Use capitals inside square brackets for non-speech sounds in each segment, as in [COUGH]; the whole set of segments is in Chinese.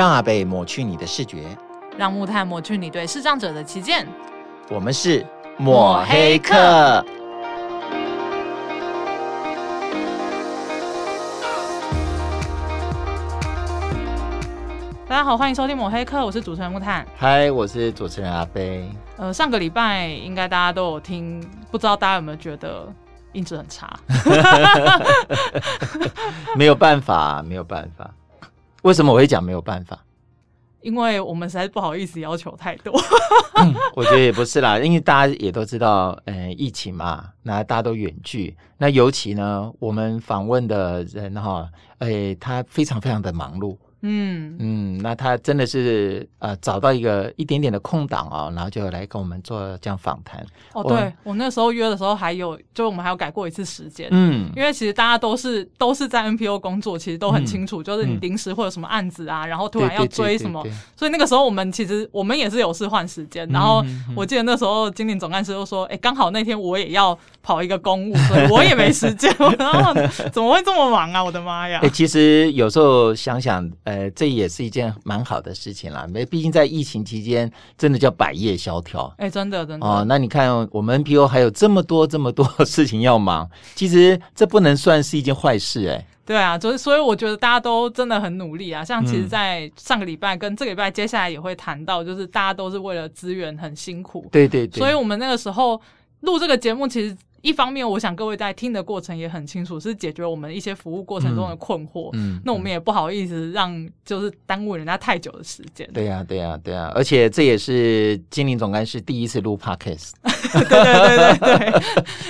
让阿贝抹去你的视觉，让木炭抹去你对视障者的偏见。我们是抹黑客。大家好，欢迎收听抹黑客，我是主持人木炭。嗨，我是主持人阿贝。呃，上个礼拜应该大家都有听，不知道大家有没有觉得音质很差？[LAUGHS] 没有办法，没有办法。为什么我会讲没有办法？因为我们实在不好意思要求太多。嗯，我觉得也不是啦，因为大家也都知道，呃，疫情嘛，那大家都远距，那尤其呢，我们访问的人哈，哎，他非常非常的忙碌。嗯嗯，那他真的是呃找到一个一点点的空档哦，然后就来跟我们做这样访谈。哦，对，我那时候约的时候还有，就我们还有改过一次时间。嗯，因为其实大家都是都是在 NPO 工作，其实都很清楚，就是你临时会有什么案子啊，然后突然要追什么，所以那个时候我们其实我们也是有事换时间。然后我记得那时候经理总干事就说：“哎，刚好那天我也要跑一个公务，所以 [LAUGHS] 我也没时间。”然后怎么会这么忙啊？我的妈呀！[LAUGHS] 哎，其实有时候想想。呃，这也是一件蛮好的事情啦。没，毕竟在疫情期间，真的叫百业萧条。哎，真的，真的。哦，那你看，我们 NPO 还有这么多、这么多 [LAUGHS] 事情要忙，其实这不能算是一件坏事，哎。对啊，就是所以我觉得大家都真的很努力啊。像其实，在上个礼拜跟这个礼拜，接下来也会谈到，就是大家都是为了资源很辛苦。对对对。所以我们那个时候录这个节目，其实。一方面，我想各位在听的过程也很清楚，是解决我们一些服务过程中的困惑。嗯，嗯，那我们也不好意思让就是耽误人家太久的时间。对呀，对呀，对呀，而且这也是金陵总干事第一次录 Podcast。[LAUGHS] 对对对对对，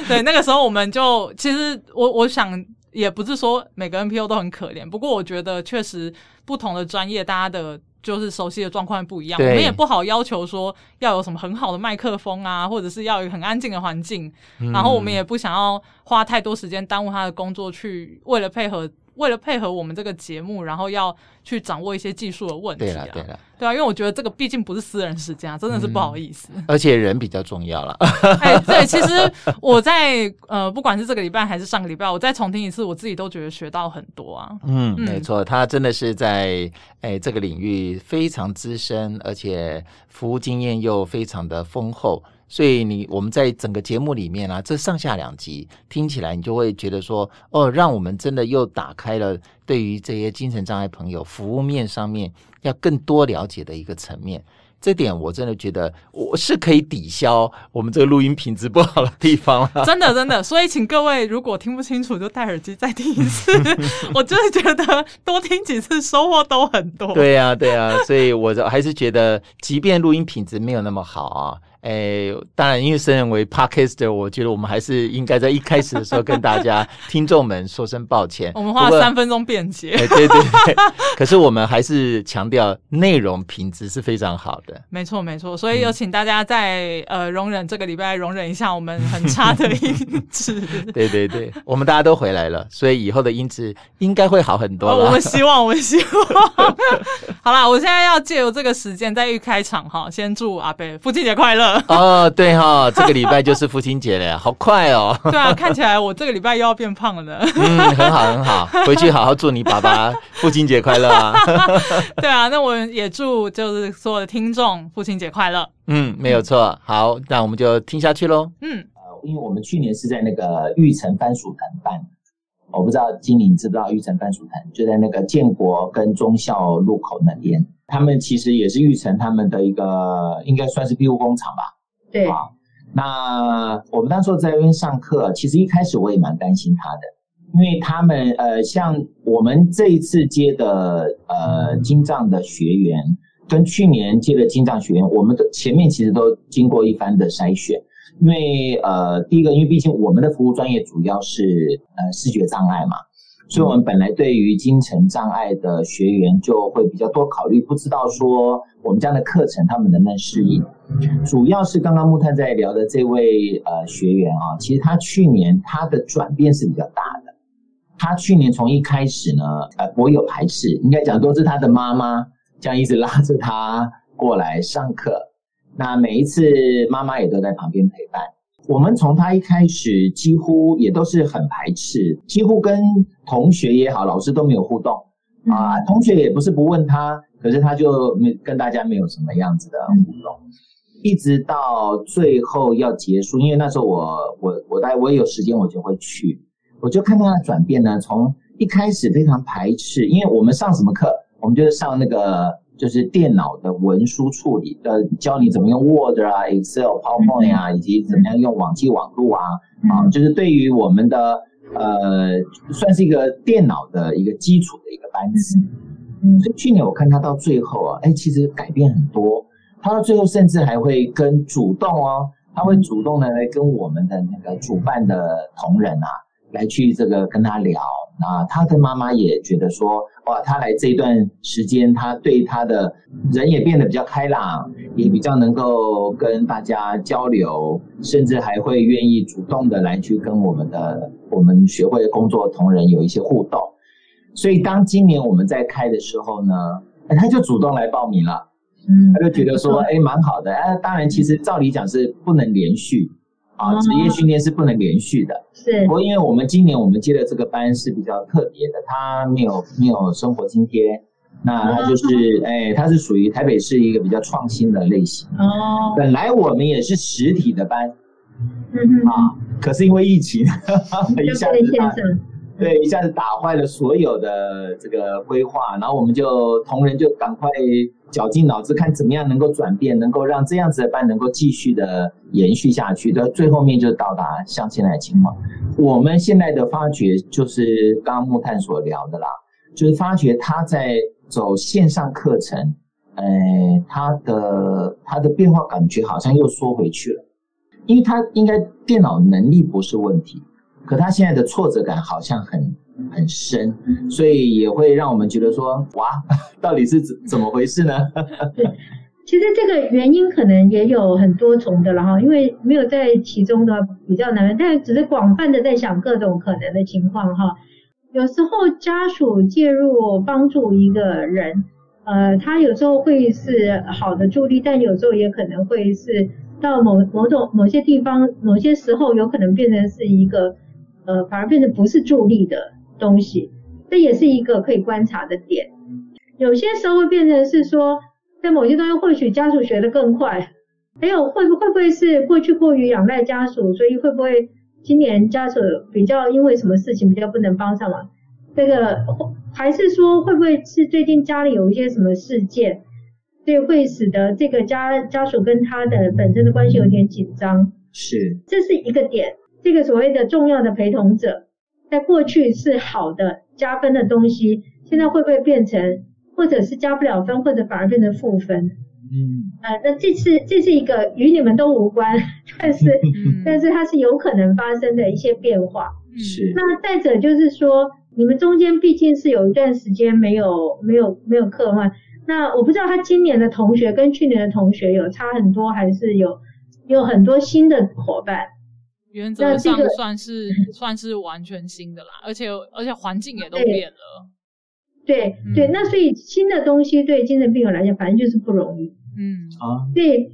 对，那个时候我们就其实我我想也不是说每个 NPO 都很可怜，不过我觉得确实不同的专业，大家的。就是熟悉的状况不一样，我们也不好要求说要有什么很好的麦克风啊，或者是要有很安静的环境，嗯、然后我们也不想要花太多时间耽误他的工作，去为了配合。为了配合我们这个节目，然后要去掌握一些技术的问题啊，对了，对了，对啊，因为我觉得这个毕竟不是私人时间啊，真的是不好意思。嗯、而且人比较重要了。[LAUGHS] 哎，对，其实我在呃，不管是这个礼拜还是上个礼拜，我再重听一次，我自己都觉得学到很多啊。嗯，嗯没错，他真的是在哎这个领域非常资深，而且服务经验又非常的丰厚。所以你我们在整个节目里面啊，这上下两集听起来，你就会觉得说，哦，让我们真的又打开了对于这些精神障碍朋友服务面上面要更多了解的一个层面。这点我真的觉得我是可以抵消我们这个录音品质不好的地方了。真的真的，所以请各位如果听不清楚，就戴耳机再听一次。[LAUGHS] 我真的觉得多听几次收获都很多。对呀对呀，所以我还是觉得，即便录音品质没有那么好啊。哎，当然，因为身为 Podcaster，我觉得我们还是应该在一开始的时候跟大家听众们说声抱歉。我们花了三分钟辩解。哎，对对对。[LAUGHS] 可是我们还是强调内容品质是非常好的。没错没错，所以有请大家在、嗯、呃容忍这个礼拜容忍一下我们很差的音质。[LAUGHS] 对对对，我们大家都回来了，所以以后的音质应该会好很多了。我们希望，我们希望。[LAUGHS] 好啦，我现在要借由这个时间在一开场哈，先祝阿贝父亲节快乐。[LAUGHS] 哦，对哈、哦，这个礼拜就是父亲节了，好快哦。[LAUGHS] 对啊，看起来我这个礼拜又要变胖了。[LAUGHS] 嗯，很好很好，回去好好祝你爸爸父亲节快乐啊。对啊，那我也祝就是所有的听众父亲节快乐。嗯，没有错。好，那我们就听下去喽。嗯，呃，因为我们去年是在那个玉成番薯藤办，我不知道经理你知不知道玉成番薯藤，就在那个建国跟忠孝路口那边。他们其实也是玉成他们的一个，应该算是庇护工厂吧。对。啊，那我们当时在那边上课，其实一开始我也蛮担心他的，因为他们呃，像我们这一次接的呃金藏的学员，跟去年接的金藏学员，我们的前面其实都经过一番的筛选，因为呃，第一个，因为毕竟我们的服务专业主要是呃视觉障碍嘛。所以，我们本来对于精神障碍的学员就会比较多考虑，不知道说我们这样的课程他们能不能适应。主要是刚刚木炭在聊的这位呃学员啊，其实他去年他的转变是比较大的。他去年从一开始呢，呃，我有排斥，应该讲都是他的妈妈这样一直拉着他过来上课，那每一次妈妈也都在旁边陪伴。我们从他一开始几乎也都是很排斥，几乎跟同学也好，老师都没有互动啊。同学也不是不问他可是他就没跟大家没有什么样子的互动，嗯、一直到最后要结束，因为那时候我我我大概我有时间，我就会去，我就看到他的转变呢，从一开始非常排斥，因为我们上什么课，我们就是上那个就是电脑的文书处理，呃，教你怎么用 Word 啊、Excel、PowerPoint 啊，以及怎么样用网际网路啊，嗯、啊，就是对于我们的。呃，算是一个电脑的一个基础的一个班次，嗯，所以去年我看他到最后啊，哎，其实改变很多。他到最后甚至还会跟主动哦，他会主动的来跟我们的那个主办的同仁啊，来去这个跟他聊。啊，他跟妈妈也觉得说，哇，他来这一段时间，他对他的人也变得比较开朗，也比较能够跟大家交流，甚至还会愿意主动的来去跟我们的我们学会工作同仁有一些互动。所以当今年我们在开的时候呢，[LAUGHS] 他就主动来报名了，他就觉得说，哎，蛮好的。哎，当然，其实照理讲是不能连续。啊，职业训练是不能连续的。是，不过因为我们今年我们接的这个班是比较特别的，它没有没有生活津贴，那它就是哎，它是属于台北市一个比较创新的类型。哦，本来我们也是实体的班，嗯，啊，可是因为疫情，[LAUGHS] 一下子打，对，一下子打坏了所有的这个规划，然后我们就同仁就赶快。绞尽脑汁看怎么样能够转变，能够让这样子的班能够继续的延续下去到，最后面就到达像现在的情况。我们现在的发觉就是刚刚木炭所聊的啦，就是发觉他在走线上课程，呃，他的他的变化感觉好像又缩回去了，因为他应该电脑能力不是问题，可他现在的挫折感好像很。很深，所以也会让我们觉得说，哇，[LAUGHS] 到底是怎怎么回事呢？对，其实这个原因可能也有很多重的了哈，因为没有在其中的比较难，但只是广泛的在想各种可能的情况哈。有时候家属介入帮助一个人，呃，他有时候会是好的助力，但有时候也可能会是到某某种某些地方，某些时候有可能变成是一个，呃，反而变成不是助力的。东西，这也是一个可以观察的点。有些时候会变成是说，在某些东西或许家属学得更快，还有会不会不会是过去过于仰赖家属，所以会不会今年家属比较因为什么事情比较不能帮上忙？这个还是说会不会是最近家里有一些什么事件，所以会使得这个家家属跟他的本身的关系有点紧张？是，这是一个点。这个所谓的重要的陪同者。在过去是好的加分的东西，现在会不会变成，或者是加不了分，或者反而变成负分？嗯，呃，那这次这是一个与你们都无关，[LAUGHS] 但是、嗯、但是它是有可能发生的一些变化。是。那再者就是说，你们中间毕竟是有一段时间没有没有没有课换，那我不知道他今年的同学跟去年的同学有差很多，还是有有很多新的伙伴。原则上算是、这个、算是完全新的啦，而且而且环境也都变了。对、嗯、对，那所以新的东西对精神病友来讲，反正就是不容易。嗯啊，对，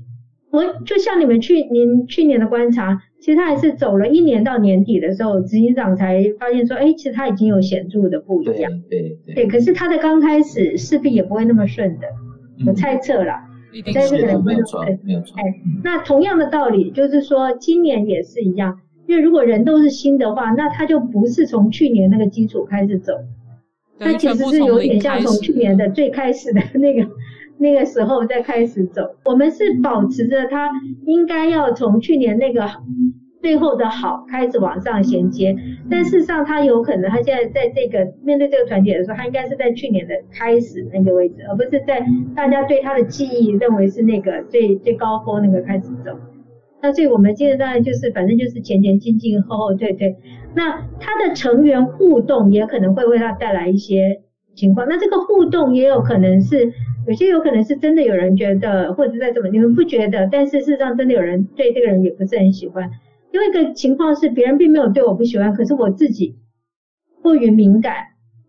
我就像你们去您去年的观察，其实他还是走了一年到年底的时候，执行长才发现说，哎，其实他已经有显著的不一样。对对对，对。可是他的刚开始势必也不会那么顺的，嗯、我猜测啦。但是没有错，没有错。哎，那同样的道理，就是说今年也是一样，因为如果人都是新的话，那他就不是从去年那个基础开始走，他其实是有点像从去年的最开始的那个那个时候再开始走。我们是保持着他应该要从去年那个。最后的好开始往上衔接，但事实上他有可能他现在在这个面对这个团体的时候，他应该是在去年的开始那个位置，而不是在大家对他的记忆认为是那个最最高峰那个开始走。那所以我们现在当然就是反正就是前前进进后后退退。那他的成员互动也可能会为他带来一些情况。那这个互动也有可能是有些有可能是真的有人觉得，或者在怎么你们不觉得，但是事实上真的有人对这个人也不是很喜欢。另外一个情况是，别人并没有对我不喜欢，可是我自己过于敏感，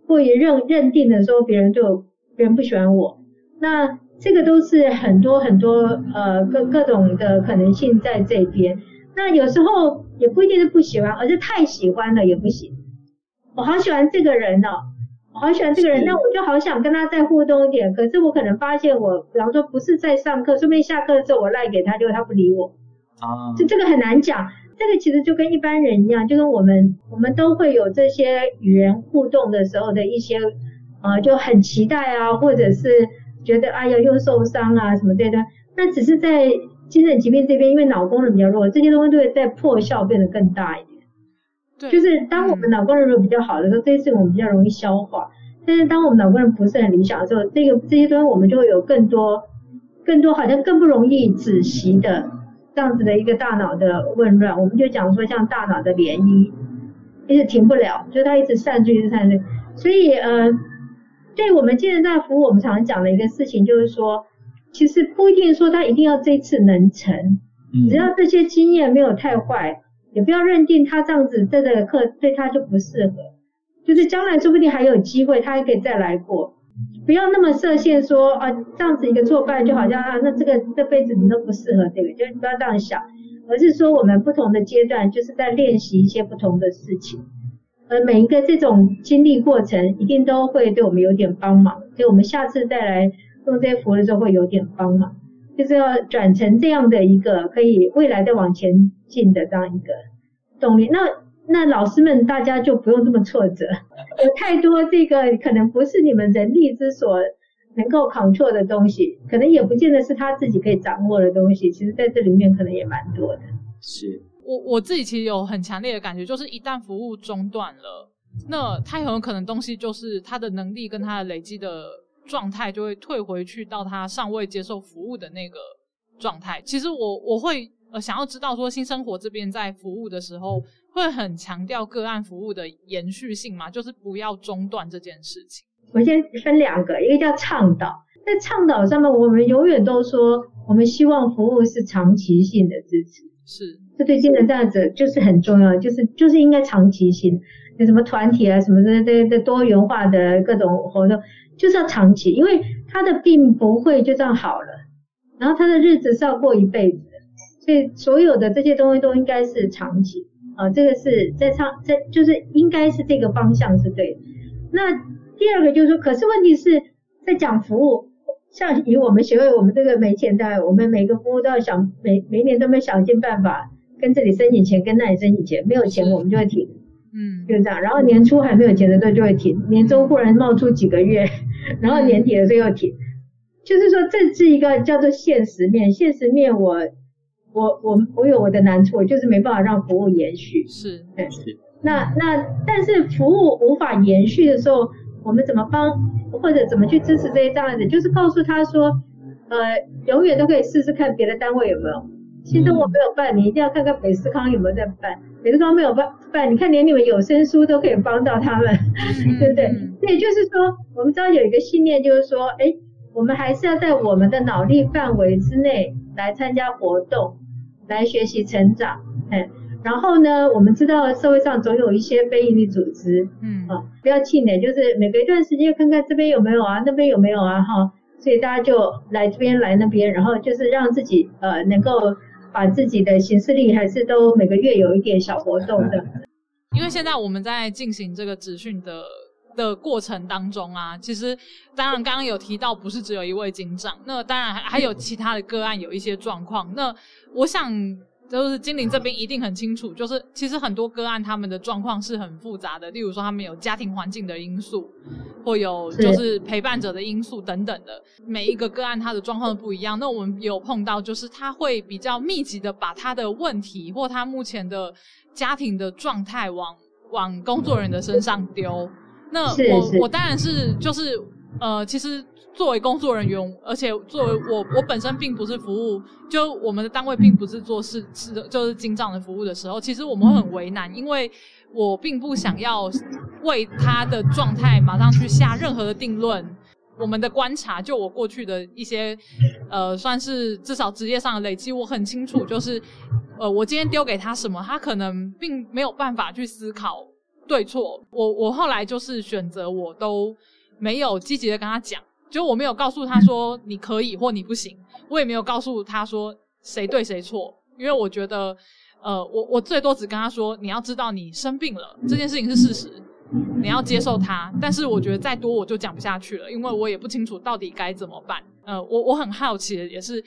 过于认认定的时候，别人对我，别人不喜欢我。那这个都是很多很多呃各各种的可能性在这边。那有时候也不一定是不喜欢，而是太喜欢了也不行。我好喜欢这个人哦，我好喜欢这个人，那我就好想跟他再互动一点。可是我可能发现我，比方说不是在上课，顺便下课的时候我赖给他，结果他不理我。啊，就这个很难讲。这个其实就跟一般人一样，就跟我们我们都会有这些与人互动的时候的一些，呃，就很期待啊，或者是觉得哎呀又受伤啊什么这些。那只是在精神疾病这边，因为脑功能比较弱，这些东西都会在破效变得更大一点。对，就是当我们脑功能如果比较好的时候，嗯、这些事情我们比较容易消化。但是当我们脑功能不是很理想的时候，这个这些东西我们就会有更多更多好像更不容易止息的。这样子的一个大脑的紊乱，我们就讲说像大脑的涟漪，一直停不了，就它一直散去，一直散去。所以呃，对我们精神上服务，我们常常讲的一个事情就是说，其实不一定说他一定要这次能成，只要这些经验没有太坏，也不要认定他这样子这个课对他就不适合，就是将来说不定还有机会，他还可以再来过。不要那么设限说，啊这样子一个挫败就好像啊那这个这辈子你都不适合这个，就是不要这样想，而是说我们不同的阶段就是在练习一些不同的事情，而每一个这种经历过程一定都会对我们有点帮忙，所以我们下次再来用这些服务的时候会有点帮忙，就是要转成这样的一个可以未来的往前进的这样一个动力。那那老师们大家就不用这么挫折。有太多这个可能不是你们人力之所能够 control 的东西，可能也不见得是他自己可以掌握的东西。其实在这里面可能也蛮多的。是我我自己其实有很强烈的感觉，就是一旦服务中断了，那他很有可能东西就是他的能力跟他的累积的状态就会退回去到他尚未接受服务的那个状态。其实我我会呃想要知道说新生活这边在服务的时候。会很强调个案服务的延续性嘛，就是不要中断这件事情。我先分两个，一个叫倡导，在倡导上面，我们永远都说，我们希望服务是长期性的支持，是，这对精神障碍者就是很重要，就是就是应该长期性，有什么团体啊什么的，这这多元化的各种活动，就是要长期，因为他的病不会就这样好了，然后他的日子是要过一辈子的，所以所有的这些东西都应该是长期。啊，这个是在唱，在就是应该是这个方向是对的。那第二个就是说，可是问题是在讲服务，像以我们协会，我们这个没钱的，我们每个服务都要想，每每年都没想尽办法跟这里申请钱，跟那里申请钱，没有钱我们就会停，嗯，就是这样。然后年初还没有钱的时候就会停，年终忽然冒出几个月，[LAUGHS] 然后年底的时候又停，就是说这是一个叫做现实面，现实面我。我我我有我的难处，就是没办法让服务延续。是，对，是。那那但是服务无法延续的时候，我们怎么帮或者怎么去支持这些障碍者？就是告诉他说，呃，永远都可以试试看别的单位有没有。新生活没有办，你一定要看看北斯康有没有在办。北斯康没有办办，你看连你们有声书都可以帮到他们，对不对？那也就是说，我们知道有一个信念，就是说，哎，我们还是要在我们的脑力范围之内来参加活动。来学习成长，哎，然后呢，我们知道社会上总有一些非营利组织，嗯，啊，不要气馁，就是每隔一段时间看看这边有没有啊，那边有没有啊，哈，所以大家就来这边来那边，然后就是让自己呃能够把自己的行事力还是都每个月有一点小活动的。[LAUGHS] 因为现在我们在进行这个职训的。的过程当中啊，其实当然刚刚有提到，不是只有一位警长，那当然还还有其他的个案有一些状况。那我想就是精灵这边一定很清楚，就是其实很多个案他们的状况是很复杂的，例如说他们有家庭环境的因素，或有就是陪伴者的因素等等的，每一个个案他的状况不一样。那我们有碰到就是他会比较密集的把他的问题或他目前的家庭的状态往往工作人员的身上丢。那我我当然是就是呃，其实作为工作人员，而且作为我我本身并不是服务，就我们的单位并不是做事是的，就是精障的服务的时候，其实我们会很为难，因为我并不想要为他的状态马上去下任何的定论。我们的观察，就我过去的一些呃，算是至少职业上的累积，我很清楚，就是呃，我今天丢给他什么，他可能并没有办法去思考。对错，我我后来就是选择，我都没有积极的跟他讲，就我没有告诉他说你可以或你不行，我也没有告诉他说谁对谁错，因为我觉得，呃，我我最多只跟他说，你要知道你生病了，这件事情是事实，你要接受它。但是我觉得再多我就讲不下去了，因为我也不清楚到底该怎么办。呃，我我很好奇的也是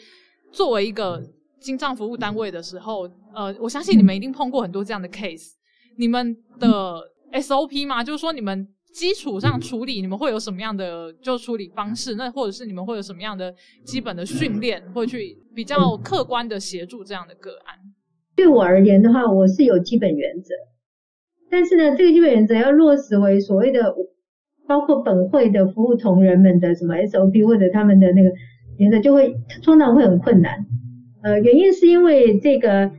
作为一个精障服务单位的时候，呃，我相信你们一定碰过很多这样的 case。你们的 SOP 吗？就是说你们。基础上处理，你们会有什么样的就处理方式？那或者是你们会有什么样的基本的训练，会去比较客观的协助这样的个案？对我而言的话，我是有基本原则，但是呢，这个基本原则要落实为所谓的，包括本会的服务同仁们的什么 SOP 或者他们的那个原则，就会通常会很困难。呃，原因是因为这个。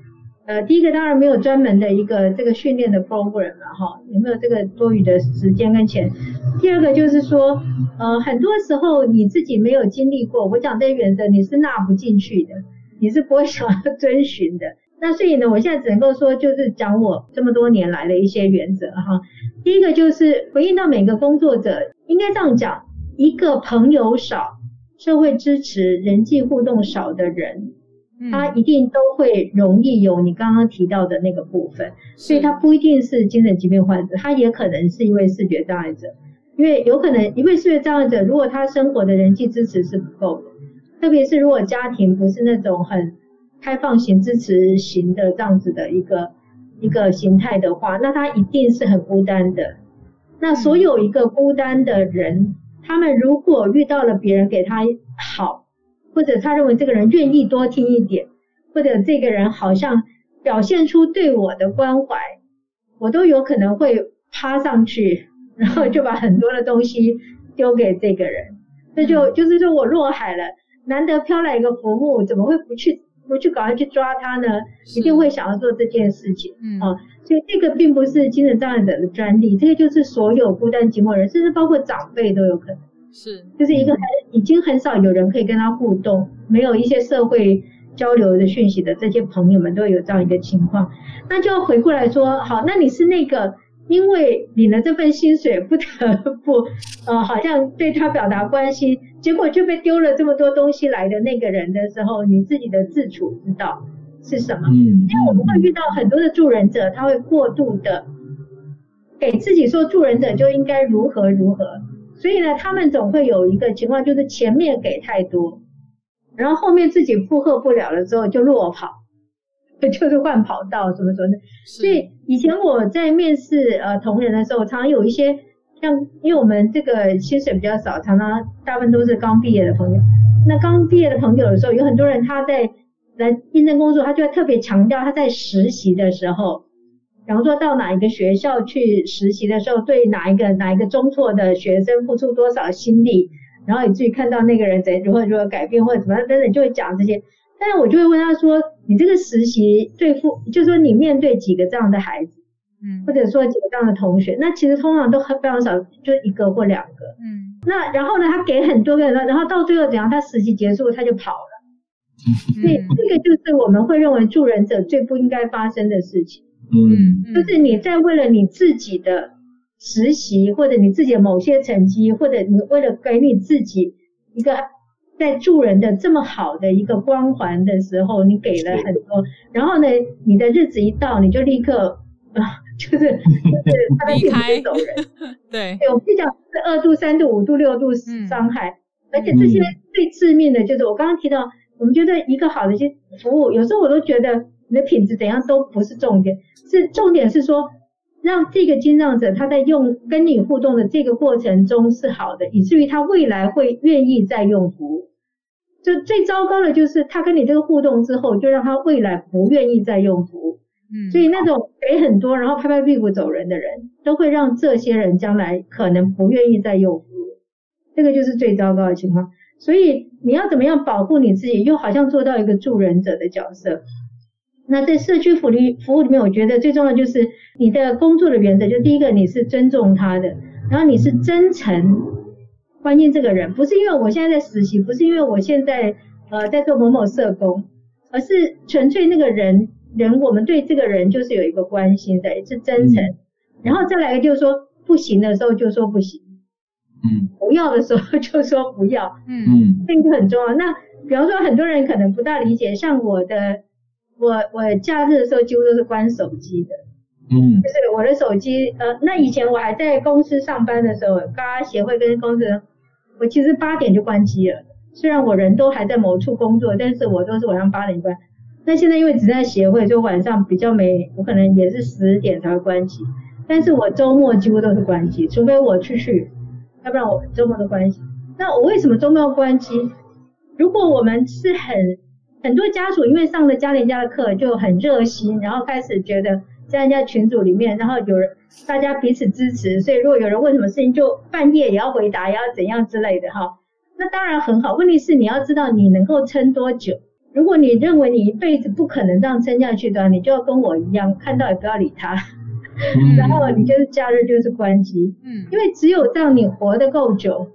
呃，第一个当然没有专门的一个这个训练的 program 了哈，有没有这个多余的时间跟钱？第二个就是说，呃，很多时候你自己没有经历过，我讲这些原则你是纳不进去的，你是不会 [LAUGHS] 想要遵循的。那所以呢，我现在只能够说，就是讲我这么多年来的一些原则哈。第一个就是回应到每个工作者，应该这样讲，一个朋友少、社会支持、人际互动少的人。他一定都会容易有你刚刚提到的那个部分，所以他不一定是精神疾病患者，他也可能是一位视觉障碍者，因为有可能一位视觉障碍者，如果他生活的人际支持是不够的，特别是如果家庭不是那种很开放型支持型的这样子的一个一个形态的话，那他一定是很孤单的。那所有一个孤单的人，他们如果遇到了别人给他好。或者他认为这个人愿意多听一点，或者这个人好像表现出对我的关怀，我都有可能会趴上去，[LAUGHS] 然后就把很多的东西丢给这个人。那就就是说我落海了，难得飘来一个浮木，怎么会不去不去赶快去抓他呢？一定会想要做这件事情。嗯，啊，所以这个并不是精神障碍者的专利，这个就是所有孤单寂寞人，甚至包括长辈都有可能。是，就是一个很已经很少有人可以跟他互动，没有一些社会交流的讯息的这些朋友们都有这样一个情况，那就要回过来说，好，那你是那个因为领了这份薪水不得不 [LAUGHS] 呃好像对他表达关心，结果就被丢了这么多东西来的那个人的时候，你自己的自处之道是什么？嗯，因为我们会遇到很多的助人者，他会过度的给自己说助人者就应该如何如何。所以呢，他们总会有一个情况，就是前面给太多，然后后面自己负荷不了了之后就落跑，[LAUGHS] 就是换跑道，什么什么的？所以以前我在面试呃同仁的时候，常常有一些像，因为我们这个薪水比较少，常常大部分都是刚毕业的朋友。那刚毕业的朋友的时候，有很多人他在来应征工作，他就会特别强调他在实习的时候。比方说到哪一个学校去实习的时候，对哪一个哪一个中辍的学生付出多少心力，然后以至于看到那个人怎如何如何改变或者怎么样等等，就会讲这些。但是我就会问他说：“你这个实习对付，就是说你面对几个这样的孩子，嗯，或者说几个这样的同学，那其实通常都很非常少，就一个或两个，嗯。那然后呢，他给很多个人，然后到最后怎样？他实习结束他就跑了。所以这个就是我们会认为助人者最不应该发生的事情。”嗯，就是你在为了你自己的实习，或者你自己的某些成绩，或者你为了给你自己一个在助人的这么好的一个光环的时候，你给了很多，然后呢，你的日子一到，你就立刻啊，就是就是他的离开走人。[LAUGHS] 对，对，我跟你讲是二度、三度、五度、六度伤害，嗯、而且这些最致命的就是我刚刚提到，我们觉得一个好的一些服务，有时候我都觉得。你的品质怎样都不是重点，是重点是说，让这个经让者他在用跟你互动的这个过程中是好的，以至于他未来会愿意再用服务。就最糟糕的就是他跟你这个互动之后，就让他未来不愿意再用服务。嗯，所以那种给很多然后拍拍屁股走人的人，都会让这些人将来可能不愿意再用服务。这个就是最糟糕的情况。所以你要怎么样保护你自己，又好像做到一个助人者的角色。那在社区福利服务里面，我觉得最重要的就是你的工作的原则，就第一个你是尊重他的，然后你是真诚关心这个人，不是因为我现在在实习，不是因为我现在呃在做某某社工，而是纯粹那个人人我们对这个人就是有一个关心的，是真诚，然后再来一个就是说不行的时候就说不行，嗯，不要的时候就说不要，嗯嗯，这个很重要。那比方说很多人可能不大理解，像我的。我我假日的时候几乎都是关手机的，嗯，就是我的手机，呃，那以前我还在公司上班的时候，嘎嘎协会跟公司，我其实八点就关机了。虽然我人都还在某处工作，但是我都是晚上八点关。那现在因为只在协会，就晚上比较没，我可能也是十点才会关机。但是我周末几乎都是关机，除非我出去，要不然我周末都关机。那我为什么周末要关机？如果我们是很很多家属因为上了嘉玲家的课就很热心，然后开始觉得。在人家群组里面，然后有人大家彼此支持，所以如果有人问什么事情，就半夜也要回答，也要怎样之类的哈，那当然很好。问题是你要知道你能够撑多久。如果你认为你一辈子不可能这样撑下去的话，你就要跟我一样，看到也不要理他，嗯、然后你就是假日就是关机，嗯，因为只有这样你活得够久，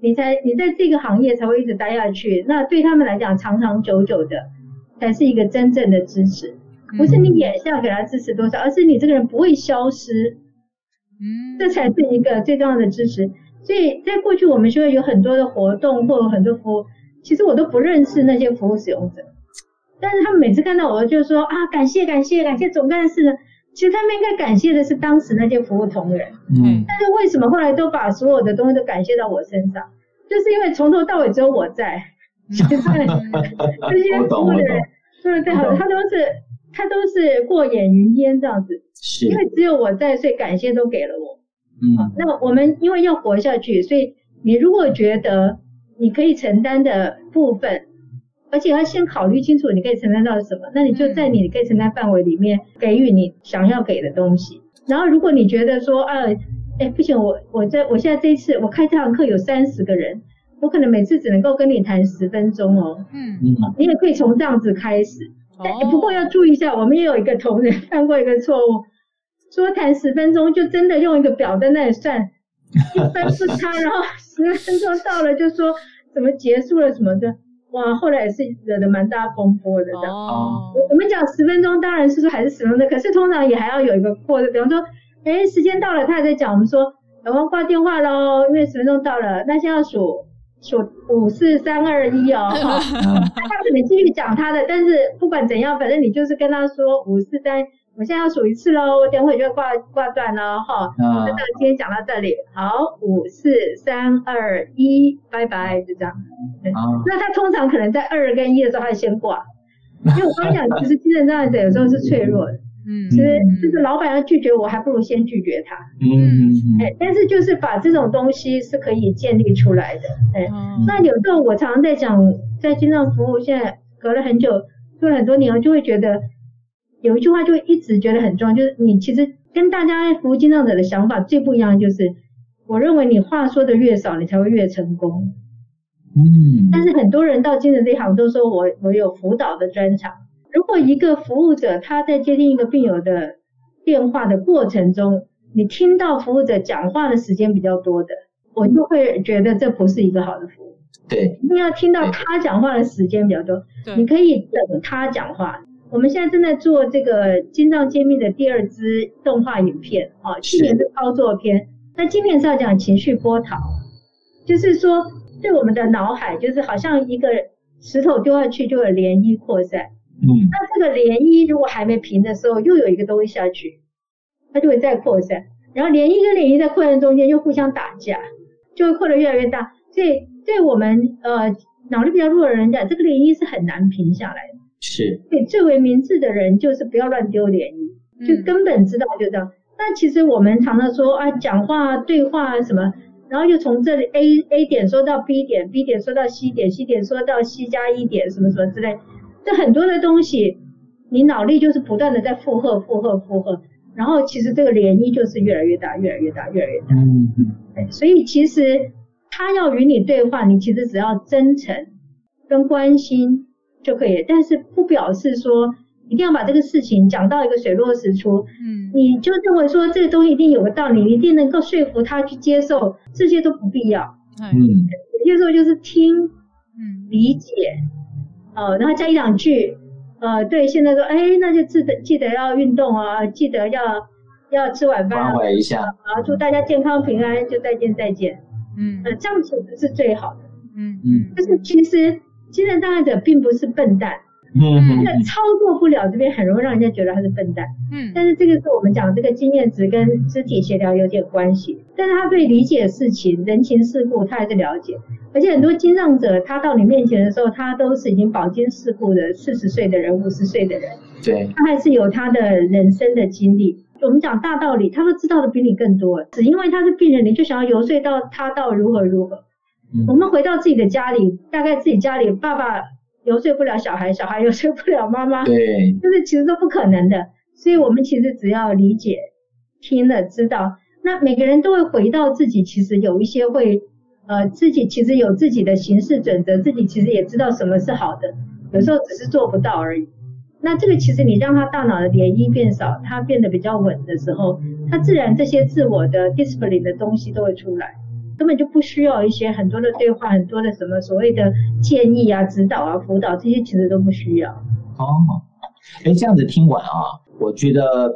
你才你在这个行业才会一直待下去。那对他们来讲，长长久久的才是一个真正的支持。不是你眼下给他支持多少，而是你这个人不会消失，嗯，这才是一个最重要的支持。所以在过去我们学会有很多的活动或者很多服务，其实我都不认识那些服务使用者，但是他们每次看到我就说啊，感谢感谢感谢总干事呢。其实他们应该感谢的是当时那些服务同仁，嗯，但是为什么后来都把所有的东西都感谢到我身上？就是因为从头到尾只有我在，[LAUGHS] 就是这些服务的人说的最好的，他都是。他都是过眼云烟这样子，是，因为只有我在，所以感谢都给了我。嗯，好，那么我们因为要活下去，所以你如果觉得你可以承担的部分，而且要先考虑清楚你可以承担到什么，那你就在你可以承担范围里面给予你想要给的东西。然后如果你觉得说，啊，哎，不行，我我在我现在这一次我开这堂课有三十个人，我可能每次只能够跟你谈十分钟哦。嗯嗯，你也可以从这样子开始。但不过要注意一下，我们也有一个同仁犯过一个错误，说谈十分钟就真的用一个表在那里算，一分不差，然后十分钟到了就说怎么结束了什么的，哇，后来也是惹得蛮大风波的这样。哦，我们讲十分钟当然是说还是十分钟，可是通常也还要有一个过的，比方说，哎，时间到了，他还在讲，我们说，我们挂电话喽，因为十分钟到了，那现在要数。数五四三二一哦，哈，[LAUGHS] 他可能继续讲他的，但是不管怎样，反正你就是跟他说五四三，我现在要数一次喽，我等会就要挂挂断了哈。那到今天讲到这里，好，五四三二一，拜拜，就这样。那他通常可能在二跟一的时候，他就先挂，[LAUGHS] 因为我刚讲，其实精神障碍者有时候是脆弱的。嗯，其实就是老板要拒绝我，还不如先拒绝他。嗯，哎，但是就是把这种东西是可以建立出来的。哎，那有时候我常常在讲，在精障服务，现在隔了很久，做了很多年我，就会觉得有一句话就一直觉得很重要，就是你其实跟大家服务精障者的想法最不一样，就是我认为你话说的越少，你才会越成功。嗯，但是很多人到精神这一行都说我我有辅导的专长。如果一个服务者他在接听一个病友的电话的过程中，你听到服务者讲话的时间比较多的，我就会觉得这不是一个好的服务。对，一定要听到他讲话的时间比较多。对，你可以等他讲话。我们现在正在做这个《精藏揭秘》的第二支动画影片，啊，去年是操作片，那今年是要讲情绪波涛，就是说对我们的脑海，就是好像一个石头丢下去就有涟漪扩散。嗯，那这个涟漪如果还没平的时候，又有一个东西下去，它就会再扩散，然后涟漪跟涟漪在扩散中间又互相打架，就会扩得越来越大。所以对我们呃脑力比较弱的人讲，这个涟漪是很难平下来的。是。对最为明智的人就是不要乱丢涟漪，就根本知道就这样。那、嗯、其实我们常常说啊，讲话对话什么，然后又从这里 A A 点说到 B 点，B 点说到 C 点，C 点说到 C 加一点，什么什么之类。这很多的东西，你脑力就是不断的在负荷、负荷、负荷，然后其实这个涟漪就是越来越大、越来越大、越来越大。嗯嗯。所以其实他要与你对话，你其实只要真诚跟关心就可以，但是不表示说一定要把这个事情讲到一个水落石出。嗯。你就认为说这个东西一定有个道理，你一定能够说服他去接受，这些都不必要。嗯。有些时候就是听，嗯，理解。哦，然后加一两句，呃，对，现在说，哎，那就记得记得要运动啊，记得要要吃晚饭啊，关怀一下，好，祝大家健康平安，就再见再见，嗯，呃，这样子是最好的，嗯嗯，就是其实精神障碍者并不是笨蛋，嗯，那操作不了这边很容易让人家觉得他是笨蛋。嗯，但是这个是我们讲这个经验值跟肢体协调有点关系，但是他对理解事情、人情世故他还是了解，而且很多经障者他到你面前的时候，他都是已经饱经世故的四十岁的人、五十岁的人，对，他还是有他的人生的经历。我们讲大道理，他都知道的比你更多，只因为他是病人，你就想要游说到他到如何如何。嗯、我们回到自己的家里，大概自己家里爸爸游说不了小孩，小孩游说不了妈妈，对，就是其实都不可能的。所以我们其实只要理解、听了、知道，那每个人都会回到自己，其实有一些会，呃，自己其实有自己的行事准则，自己其实也知道什么是好的，有时候只是做不到而已。那这个其实你让他大脑的涟漪变少，他变得比较稳的时候，他自然这些自我的 discipline 的东西都会出来，根本就不需要一些很多的对话，很多的什么所谓的建议啊、指导啊、辅导这些其实都不需要。哦，哎，这样子听完啊，我觉得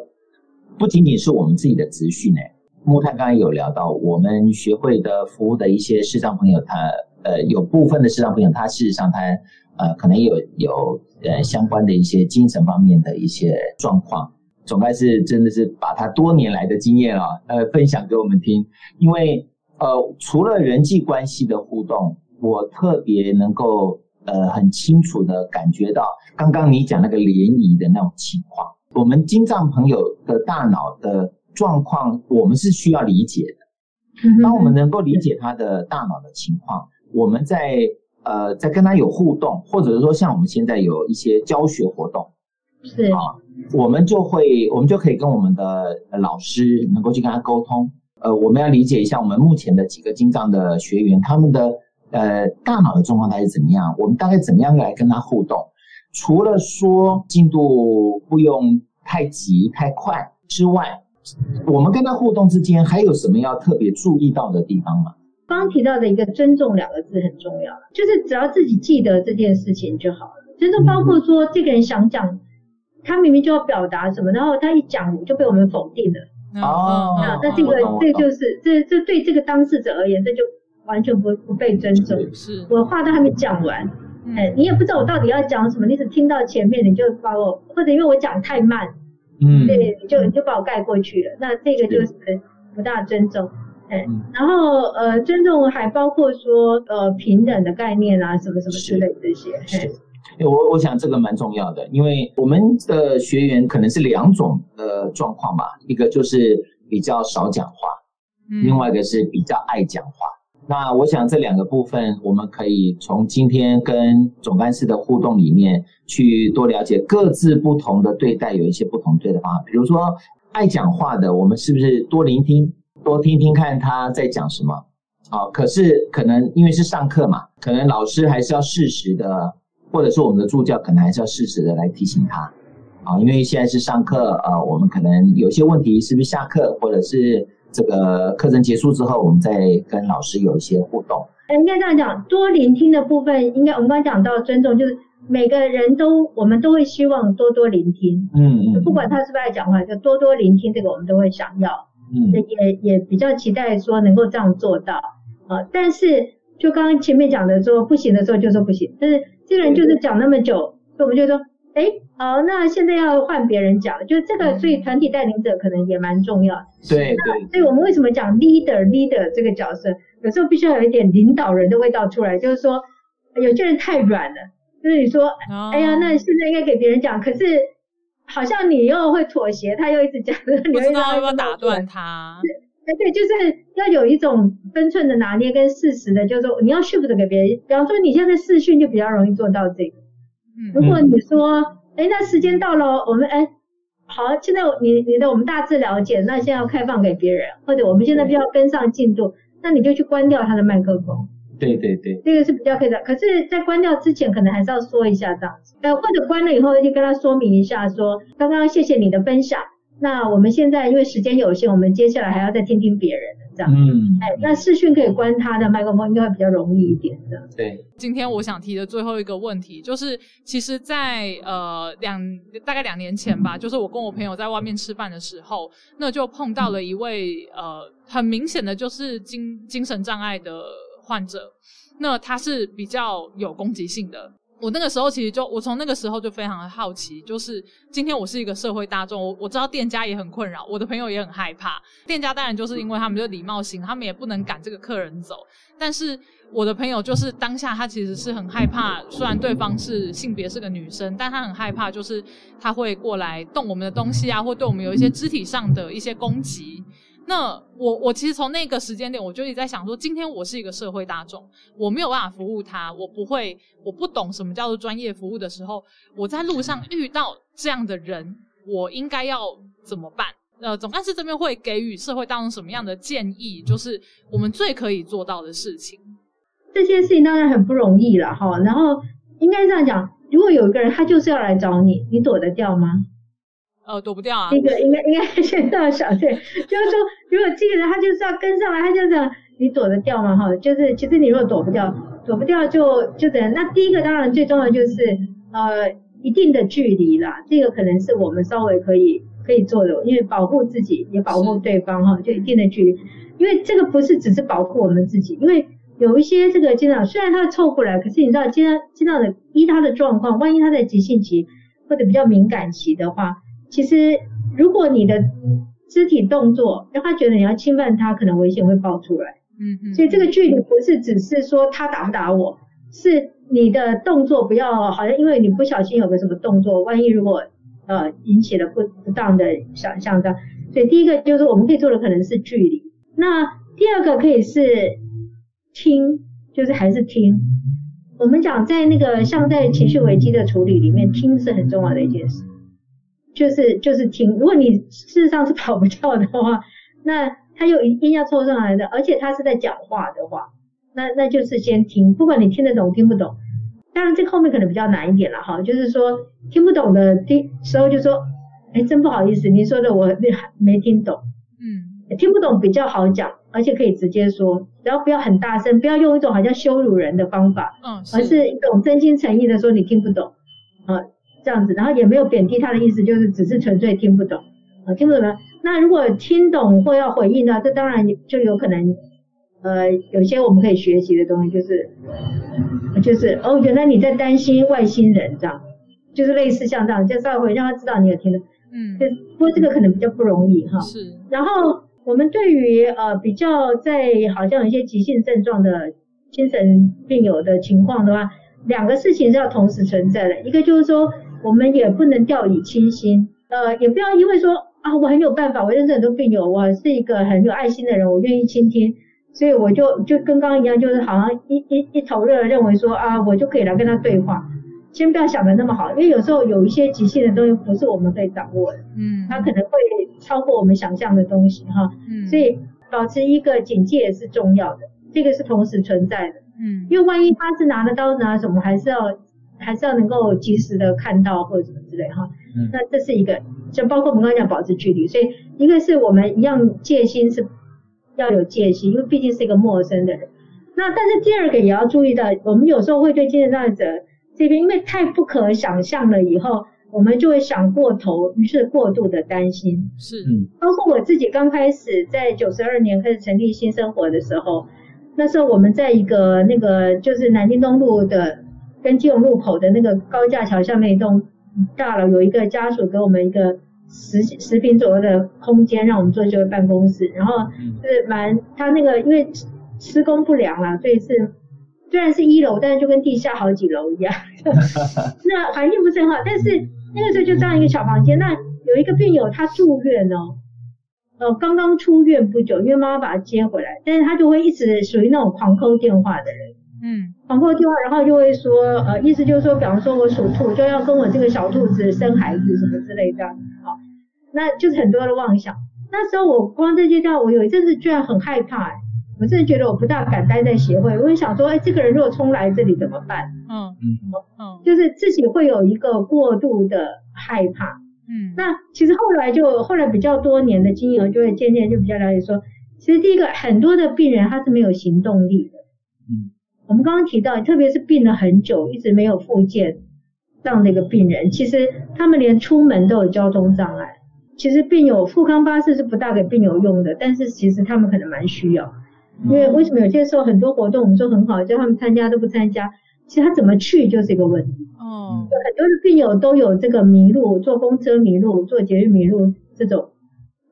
不仅仅是我们自己的资讯哎，木炭刚才有聊到我们学会的服务的一些视障朋友，他呃有部分的视障朋友，他事实上他。呃，可能有有呃相关的一些精神方面的一些状况，总该是真的是把他多年来的经验啊，呃，分享给我们听。因为呃，除了人际关系的互动，我特别能够呃很清楚的感觉到，刚刚你讲那个涟漪的那种情况，我们金藏朋友的大脑的状况，我们是需要理解的。当我们能够理解他的大脑的情况，我们在。呃，在跟他有互动，或者是说像我们现在有一些教学活动，是啊，我们就会，我们就可以跟我们的老师能够去跟他沟通。呃，我们要理解一下我们目前的几个精障的学员，他们的呃大脑的状况他是怎么样，我们大概怎么样来跟他互动？除了说进度不用太急太快之外，我们跟他互动之间还有什么要特别注意到的地方吗？刚刚提到的一个尊重两个字很重要，就是只要自己记得这件事情就好了。尊重包括说，这个人想讲，他明明就要表达什么，然后他一讲就被我们否定了。哦，那那这个这就是这这对这个当事者而言，这就完全不不被尊重。是，我话都还没讲完，哎，你也不知道我到底要讲什么，你只听到前面，你就把我或者因为我讲太慢，嗯，对，你就你就把我盖过去了。那这个就是不大尊重。嗯，然后呃，尊重还包括说呃平等的概念啊，什么什么之类这些。我我想这个蛮重要的，因为我们的学员可能是两种的状况吧，一个就是比较少讲话，嗯，另外一个是比较爱讲话。那我想这两个部分，我们可以从今天跟总干事的互动里面去多了解各自不同的对待，有一些不同对的方法。比如说爱讲话的，我们是不是多聆听？多听听看他在讲什么，啊，可是可能因为是上课嘛，可能老师还是要适时的，或者是我们的助教可能还是要适时的来提醒他，啊，因为现在是上课，啊，我们可能有些问题是不是下课，或者是这个课程结束之后，我们再跟老师有一些互动。应该这样讲，多聆听的部分，应该我们刚刚讲到尊重，就是每个人都我们都会希望多多聆听，嗯嗯，不管他是不是爱讲话，就多多聆听，这个我们都会想要。嗯，也也比较期待说能够这样做到。啊，但是就刚刚前面讲的说不行的时候就说不行，但是这个人就是讲那么久，所以我们就说，哎，好，那现在要换别人讲，就这个，所以团体带领者可能也蛮重要。对对，所以我们为什么讲 leader leader 这个角色，有时候必须要有一点领导人的味道出来，就是说有些人太软了，就是你说，哎呀，那现在应该给别人讲，可是。好像你又会妥协，他又一直讲，你不知道要不要打断他。对，对，就是要有一种分寸的拿捏跟适时的，就是说你要 shift 给别人。比方说你现在视讯就比较容易做到这个。嗯。如果你说，哎、嗯，那时间到了，我们哎，好，现在你你的我们大致了解，那现在要开放给别人，或者我们现在必须要跟上进度，那你就去关掉他的麦克风。对对对，这个是比较可以的。可是，在关掉之前，可能还是要说一下这样子，呃，或者关了以后就跟他说明一下说，说刚刚谢谢你的分享。那我们现在因为时间有限，我们接下来还要再听听别人的这样。嗯，哎，那视讯可以关他的麦克风，应该会比较容易一点的。对，今天我想提的最后一个问题，就是其实在，在呃两大概两年前吧，就是我跟我朋友在外面吃饭的时候，那就碰到了一位呃很明显的就是精精神障碍的。患者，那他是比较有攻击性的，我那个时候其实就，我从那个时候就非常的好奇，就是今天我是一个社会大众，我我知道店家也很困扰，我的朋友也很害怕。店家当然就是因为他们就礼貌性，他们也不能赶这个客人走。但是我的朋友就是当下他其实是很害怕，虽然对方是性别是个女生，但他很害怕，就是他会过来动我们的东西啊，或对我们有一些肢体上的一些攻击。那我我其实从那个时间点，我就一直在想说，今天我是一个社会大众，我没有办法服务他，我不会，我不懂什么叫做专业服务的时候，我在路上遇到这样的人，我应该要怎么办？呃，总干事这边会给予社会大众什么样的建议？就是我们最可以做到的事情。这件事情当然很不容易了哈，然后应该这样讲，如果有一个人他就是要来找你，你躲得掉吗？呃，躲不掉啊。这个应该应该先这样想，对，就是说，如果这个人他就是要跟上来，他就这样，你躲得掉吗？哈，就是其实你如果躲不掉，躲不掉就就等。那第一个当然最重要就是呃一定的距离啦，这个可能是我们稍微可以可以做的，因为保护自己也保护对方哈，就一定的距离。因为这个不是只是保护我们自己，因为有一些这个经常虽然他凑过来，可是你知道经常经常的依他的状况，万一他在急性期或者比较敏感期的话。其实，如果你的肢体动作让他觉得你要侵犯他，可能危险会爆出来。嗯嗯。所以这个距离不是只是说他打不打我，是你的动作不要好像因为你不小心有个什么动作，万一如果呃引起了不不当的想象的。所以第一个就是我们可以做的可能是距离。那第二个可以是听，就是还是听。我们讲在那个像在情绪危机的处理里面，听是很重要的一件事。就是就是听，如果你事实上是跑不掉的话，那他又一定要凑上来的，而且他是在讲话的话，那那就是先听，不管你听得懂听不懂。当然这个后面可能比较难一点了哈，就是说听不懂的时候就说，哎，真不好意思，你说的我没听懂。嗯，听不懂比较好讲，而且可以直接说，然后不要很大声，不要用一种好像羞辱人的方法，嗯，而是一种真心诚意的说你听不懂，啊。这样子，然后也没有贬低他的意思，就是只是纯粹听不懂，啊，听不懂。那如果听懂或要回应呢，这当然就有可能，呃，有些我们可以学习的东西，就是，就是哦，原来你在担心外星人这样，就是类似像这样，就稍微让他知道你有听懂。嗯。就不过这个可能比较不容易哈。是。然后我们对于呃比较在好像有一些急性症状的精神病友的情况的话，两个事情是要同时存在的，一个就是说。我们也不能掉以轻心，呃，也不要因为说啊，我很有办法，我认识很多病友，我是一个很有爱心的人，我愿意倾听，所以我就就跟刚刚一样，就是好像一一一头热，认为说啊，我就可以来跟他对话。先不要想的那么好，因为有时候有一些急性的东西不是我们可以掌握的，嗯，它可能会超过我们想象的东西哈，嗯，所以保持一个警戒也是重要的，这个是同时存在的，嗯，因为万一他是拿着刀子拿什么，还是要。还是要能够及时的看到或者什么之类哈，嗯，那这是一个，就包括我们刚才讲保持距离，所以一个是我们一样戒心是要有戒心，因为毕竟是一个陌生的人。那但是第二个也要注意到，我们有时候会对精神障碍者这边，因为太不可想象了，以后我们就会想过头，于是过度的担心。是，嗯，包括我自己刚开始在九十二年开始成立新生活的时候，那时候我们在一个那个就是南京东路的。跟基隆路口的那个高架桥下面一栋大楼，有一个家属给我们一个十十平左右的空间，让我们做这个办公室。然后是蛮，他那个因为施工不良啦，所以是虽然是一楼，但是就跟地下好几楼一样。[LAUGHS] 那环境不是很好，但是那个时候就这样一个小房间。那有一个病友他住院哦，呃，刚刚出院不久，因为妈妈把他接回来，但是他就会一直属于那种狂扣电话的人。嗯，狂扣电话，然后就会说，呃，意思就是说，比方说我属兔，就要跟我这个小兔子生孩子什么之类的，好，那就是很多的妄想。那时候我光这些电话，我有一阵子居然很害怕，哎，我真的觉得我不大敢待在协会，我就想说，哎，这个人如果冲来这里怎么办？嗯嗯嗯，就是自己会有一个过度的害怕。嗯，那其实后来就后来比较多年的经营，就会渐渐就比较了解说，其实第一个很多的病人他是没有行动力的。嗯。我们刚刚提到，特别是病了很久，一直没有复健这样的一个病人，其实他们连出门都有交通障碍。其实病友富康巴士是不大给病友用的，但是其实他们可能蛮需要，因为为什么有些时候很多活动我们说很好，叫他们参加都不参加，其实他怎么去就是一个问题。哦，有很多的病友都有这个迷路，坐公车迷路，坐捷运迷路这种，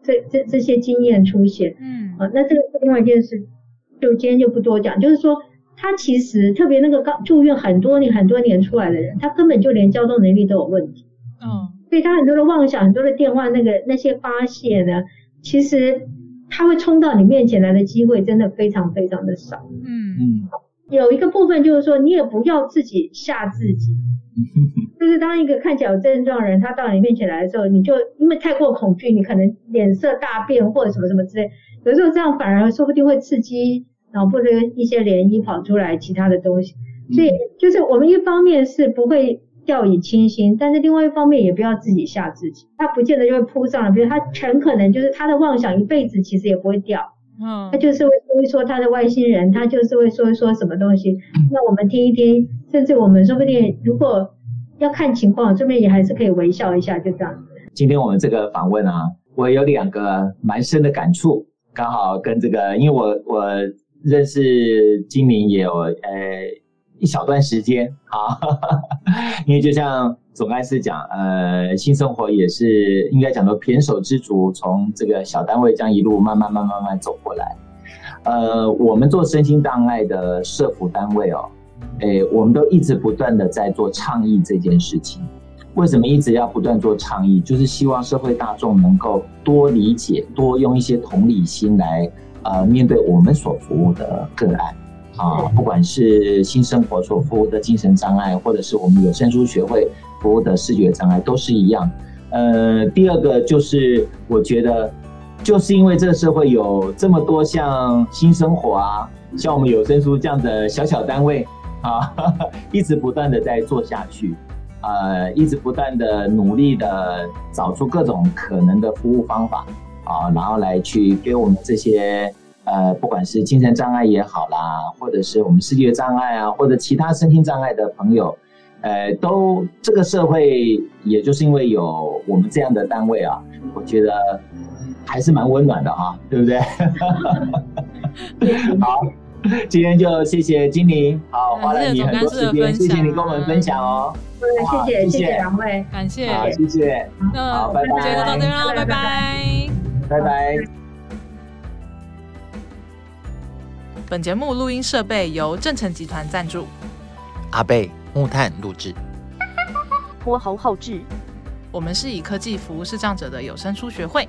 这这这些经验出现。嗯，啊，那这个是另外一件事，就今天就不多讲。就是说，他其实特别那个刚住院很多年很多年出来的人，他根本就连交通能力都有问题。嗯，所以他很多的妄想，很多的电话那个那些发泄呢，其实他会冲到你面前来的机会真的非常非常的少。嗯嗯。有一个部分就是说，你也不要自己吓自己，[LAUGHS] 就是当一个看起来有症状的人，他到你面前来的时候，你就因为太过恐惧，你可能脸色大变或者什么什么之类，有时候这样反而说不定会刺激脑部的一些涟漪跑出来其他的东西。所以就是我们一方面是不会掉以轻心，但是另外一方面也不要自己吓自己，他不见得就会扑上来，比如他很可能就是他的妄想一辈子其实也不会掉。嗯，他就是会说一说他的外星人，他就是会说一说什么东西。那我们听一听，甚至我们说不定如果要看情况，顺便也还是可以微笑一下，就这样子。今天我们这个访问啊，我有两个蛮深的感触，刚好跟这个，因为我我认识金明也有呃一小段时间啊，[LAUGHS] 因为就像。总干事讲，呃，新生活也是应该讲说胼手胝足，从这个小单位这样一路慢慢慢慢慢走过来。呃，我们做身心障碍的社福单位哦，诶，我们都一直不断的在做倡议这件事情。为什么一直要不断做倡议？就是希望社会大众能够多理解，多用一些同理心来呃面对我们所服务的个案啊，不管是新生活所服务的精神障碍，或者是我们有声书学会。服务的视觉障碍都是一样，呃，第二个就是我觉得，就是因为这个社会有这么多像新生活啊，像我们有声书这样的小小单位啊，[LAUGHS] 一直不断的在做下去，呃，一直不断的努力的找出各种可能的服务方法啊，然后来去给我们这些呃，不管是精神障碍也好啦，或者是我们视觉障碍啊，或者其他身心障碍的朋友。呃，都这个社会，也就是因为有我们这样的单位啊，我觉得还是蛮温暖的哈，对不对？[LAUGHS] 好，今天就谢谢金玲，好，花了你很多时间，谢谢你跟我们分享哦。谢谢谢谢两位，感谢，好，谢谢，好，拜拜，今天就到这边了，拜拜，拜拜。本节目录音设备由正成集团赞助，阿贝。木炭录制，泼猴后置。我们是以科技服务视障者的有声书学会。